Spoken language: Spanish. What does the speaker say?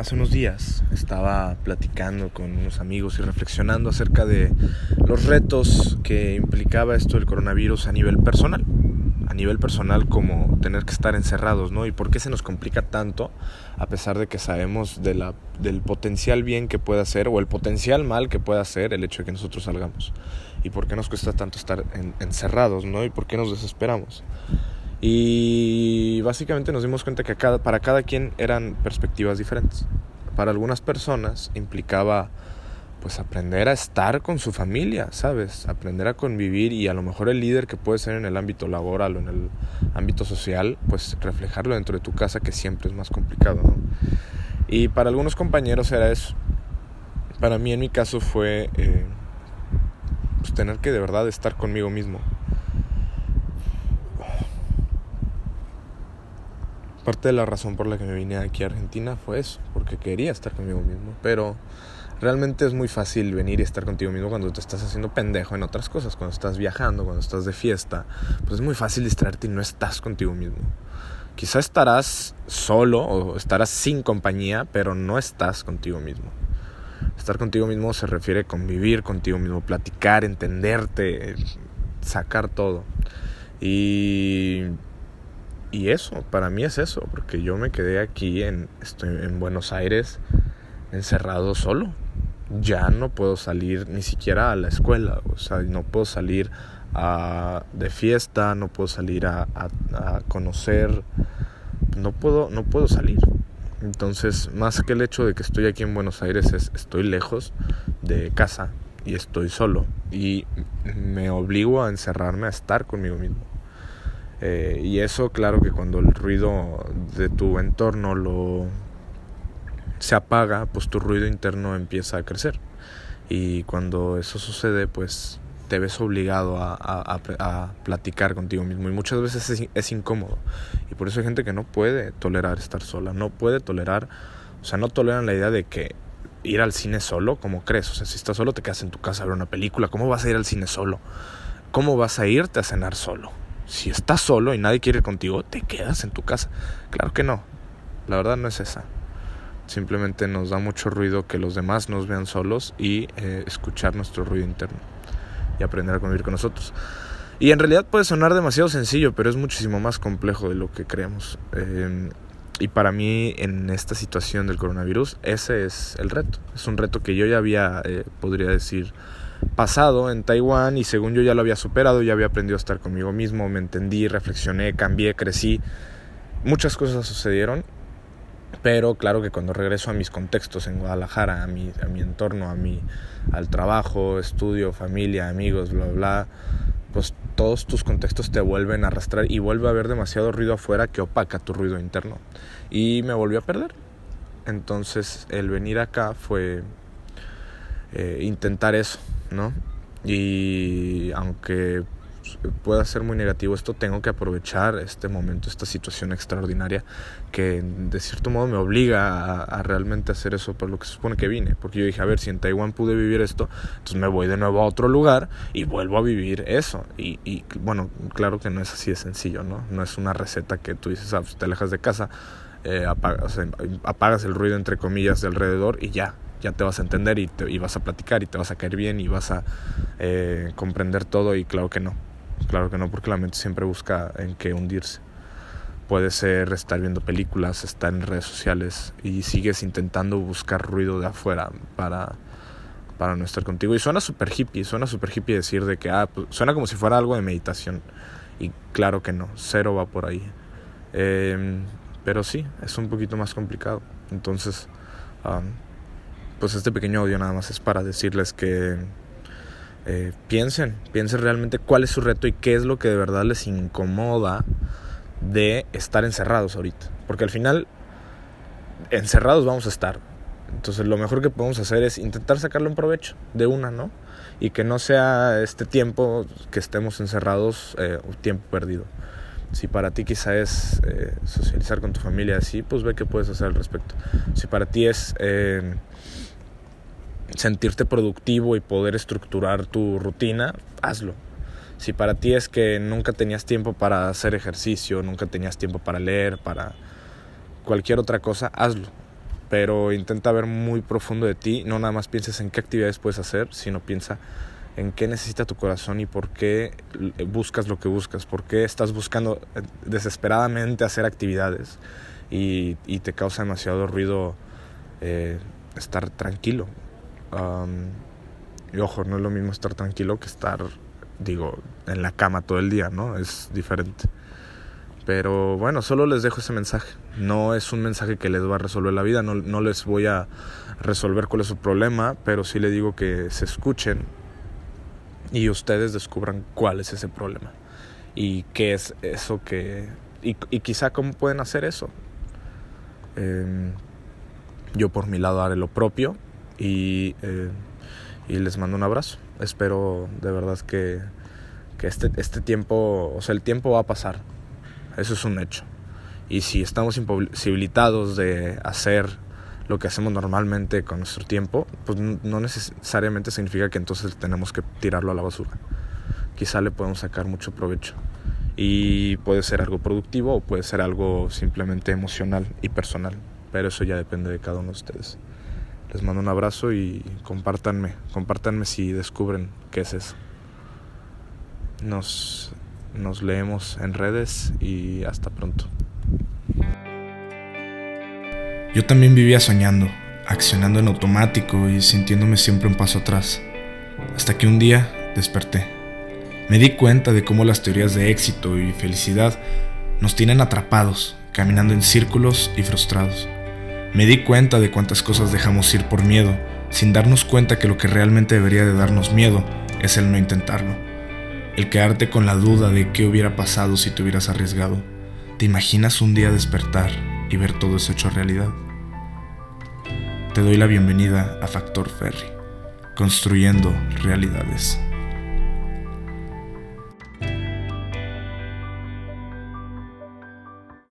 hace unos días estaba platicando con unos amigos y reflexionando acerca de los retos que implicaba esto del coronavirus a nivel personal. A nivel personal como tener que estar encerrados, ¿no? Y por qué se nos complica tanto a pesar de que sabemos del potencial bien que puede hacer o el potencial mal que puede hacer el hecho de que nosotros salgamos. Y por qué nos cuesta tanto estar encerrados, ¿no? Y por qué nos desesperamos. Y básicamente nos dimos cuenta que para cada quien eran perspectivas diferentes. Para algunas personas implicaba pues aprender a estar con su familia, ¿sabes? Aprender a convivir y a lo mejor el líder que puede ser en el ámbito laboral o en el ámbito social, pues reflejarlo dentro de tu casa que siempre es más complicado. Y para algunos compañeros era eso. Para mí en mi caso fue eh, pues tener que de verdad estar conmigo mismo Parte de la razón por la que me vine aquí a Argentina fue eso, porque quería estar conmigo mismo. Pero realmente es muy fácil venir y estar contigo mismo cuando te estás haciendo pendejo en otras cosas, cuando estás viajando, cuando estás de fiesta. Pues es muy fácil distraerte y no estás contigo mismo. Quizá estarás solo o estarás sin compañía, pero no estás contigo mismo. Estar contigo mismo se refiere a convivir contigo mismo, platicar, entenderte, sacar todo. Y y eso, para mí es eso, porque yo me quedé aquí en, estoy en Buenos Aires encerrado solo. Ya no puedo salir ni siquiera a la escuela, o sea, no puedo salir a, de fiesta, no puedo salir a, a, conocer, no puedo, no puedo salir. Entonces, más que el hecho de que estoy aquí en Buenos Aires, es, estoy lejos de casa y estoy solo. Y me obligo a encerrarme a estar conmigo mismo. Eh, y eso, claro que cuando el ruido de tu entorno lo se apaga, pues tu ruido interno empieza a crecer. Y cuando eso sucede, pues te ves obligado a, platicar contigo mismo. Y muchas veces es, es, incómodo. Y por eso hay gente que no puede tolerar estar sola. No puede tolerar, o sea, no toleran la idea de que ir al cine solo, como crees? O sea, si estás solo, te quedas en tu casa a ver una película. ¿Cómo vas a ir al cine solo? ¿Cómo vas a irte a cenar solo? Si estás solo y nadie quiere ir contigo, te quedas en tu casa. Claro que no. La verdad no es esa. Simplemente nos da mucho ruido que los demás nos vean solos y eh, escuchar nuestro ruido interno y aprender a convivir con nosotros. Y en realidad puede sonar demasiado sencillo, pero es muchísimo más complejo de lo que creemos. Em, y para mí en esta situación del coronavirus, ese es el reto. Es un reto que yo ya había, eh, podría decir, pasado en Taiwán y según yo ya lo había superado, ya había aprendido a estar conmigo mismo, me entendí, reflexioné, cambié, crecí. Muchas cosas sucedieron, pero claro que cuando regreso a mis contextos en Guadalajara, a mi, a mi entorno, a mi, al trabajo, estudio, familia, amigos, bla, bla, pues todos tus contextos te vuelven a arrastrar y vuelve a haber demasiado ruido afuera que opaca tu ruido interno. Y me volví a perder. Entonces el venir acá fue eh, intentar eso, ¿no? Y aunque pueda ser muy negativo esto, tengo que aprovechar este momento, esta situación extraordinaria que de cierto modo me obliga a, realmente hacer eso por lo que se supone que vine. Porque yo dije, a ver, si en Taiwán pude vivir esto, entonces me voy de nuevo a otro lugar y vuelvo a vivir eso. Y, y bueno, claro que no es así de sencillo, ¿no? No es una receta que tú dices, ah, pues te alejas de casa, eh, apagas, apagas el ruido entre comillas de alrededor y ya, ya te vas a entender y, te, y vas a platicar y te vas a caer bien y vas a eh, comprender todo y claro que no, claro que no porque la mente siempre busca en qué hundirse. Puede ser estar viendo películas, estar en redes sociales y sigues intentando buscar ruido de afuera para, para no estar contigo. Y suena súper hippie, suena súper hippie decir de que, ah, pues, suena como si fuera algo de meditación. Y claro que no, cero va por ahí. Em, pero sí, es un poquito más complicado. Entonces, pues este pequeño audio nada más es para decirles que eh, piensen, piensen realmente cuál es su reto y qué es lo que de verdad les incomoda de estar encerrados ahorita. Porque al final, encerrados vamos a estar. Entonces lo mejor que podemos hacer es intentar sacarlo en provecho de una, ¿no? Y que no sea este tiempo que estemos encerrados eh, un tiempo perdido. Si para ti quizá es eh, socializar con tu familia así, pues ve qué puedes hacer al respecto. Si para ti es sentirte productivo y poder estructurar tu rutina, hazlo. Si para ti es que nunca tenías tiempo para hacer ejercicio, nunca tenías tiempo para leer, para cualquier otra cosa, hazlo. pero intenta ver muy profundo de ti, no nada más pienses en qué actividades puedes hacer, sino piensa en qué necesita tu corazón y por qué buscas lo que buscas, por qué estás buscando eh, desesperadamente hacer actividades y, te causa demasiado ruido eh, estar tranquilo. y ojo, no es lo mismo estar tranquilo que estar, digo, en la cama todo el día, ¿no? Es diferente. Pero bueno, solo les dejo ese mensaje. No es un mensaje que les va a resolver la vida, no, no les voy a resolver cuál es su problema, pero sí le digo que se escuchen y ustedes descubran cuál es ese problema y qué es eso que... y, y quizá cómo pueden hacer eso. Em, yo por mi lado haré lo propio y, eh, y les mando un abrazo. Espero de verdad que, que este, este tiempo, o sea, el tiempo va a pasar. Eso es un hecho. Y si estamos imposibilitados de hacer lo que hacemos normalmente con nuestro tiempo, pues no necesariamente significa que entonces tenemos que tirarlo a la basura. Quizá le podemos sacar mucho provecho. Y puede ser algo productivo o puede ser algo simplemente emocional y personal. Pero eso ya depende de cada uno de ustedes. Les mando un abrazo y compártanme, compártanme si descubren qué es eso. Nos, nos leemos en redes y hasta pronto. Yo también vivía soñando, accionando en automático y sintiéndome siempre un paso atrás, hasta que un día desperté. Me di cuenta de cómo las teorías de éxito y felicidad nos tienen atrapados, caminando en círculos y frustrados. Me di cuenta de cuántas cosas dejamos ir por miedo, sin darnos cuenta que lo que realmente debería de darnos miedo es el no intentarlo. El quedarte con la duda de qué hubiera pasado si te hubieras arriesgado. ¿Te imaginas un día despertar y ver todo eso hecho realidad. Te doy la bienvenida a Factor Ferry, construyendo realidades.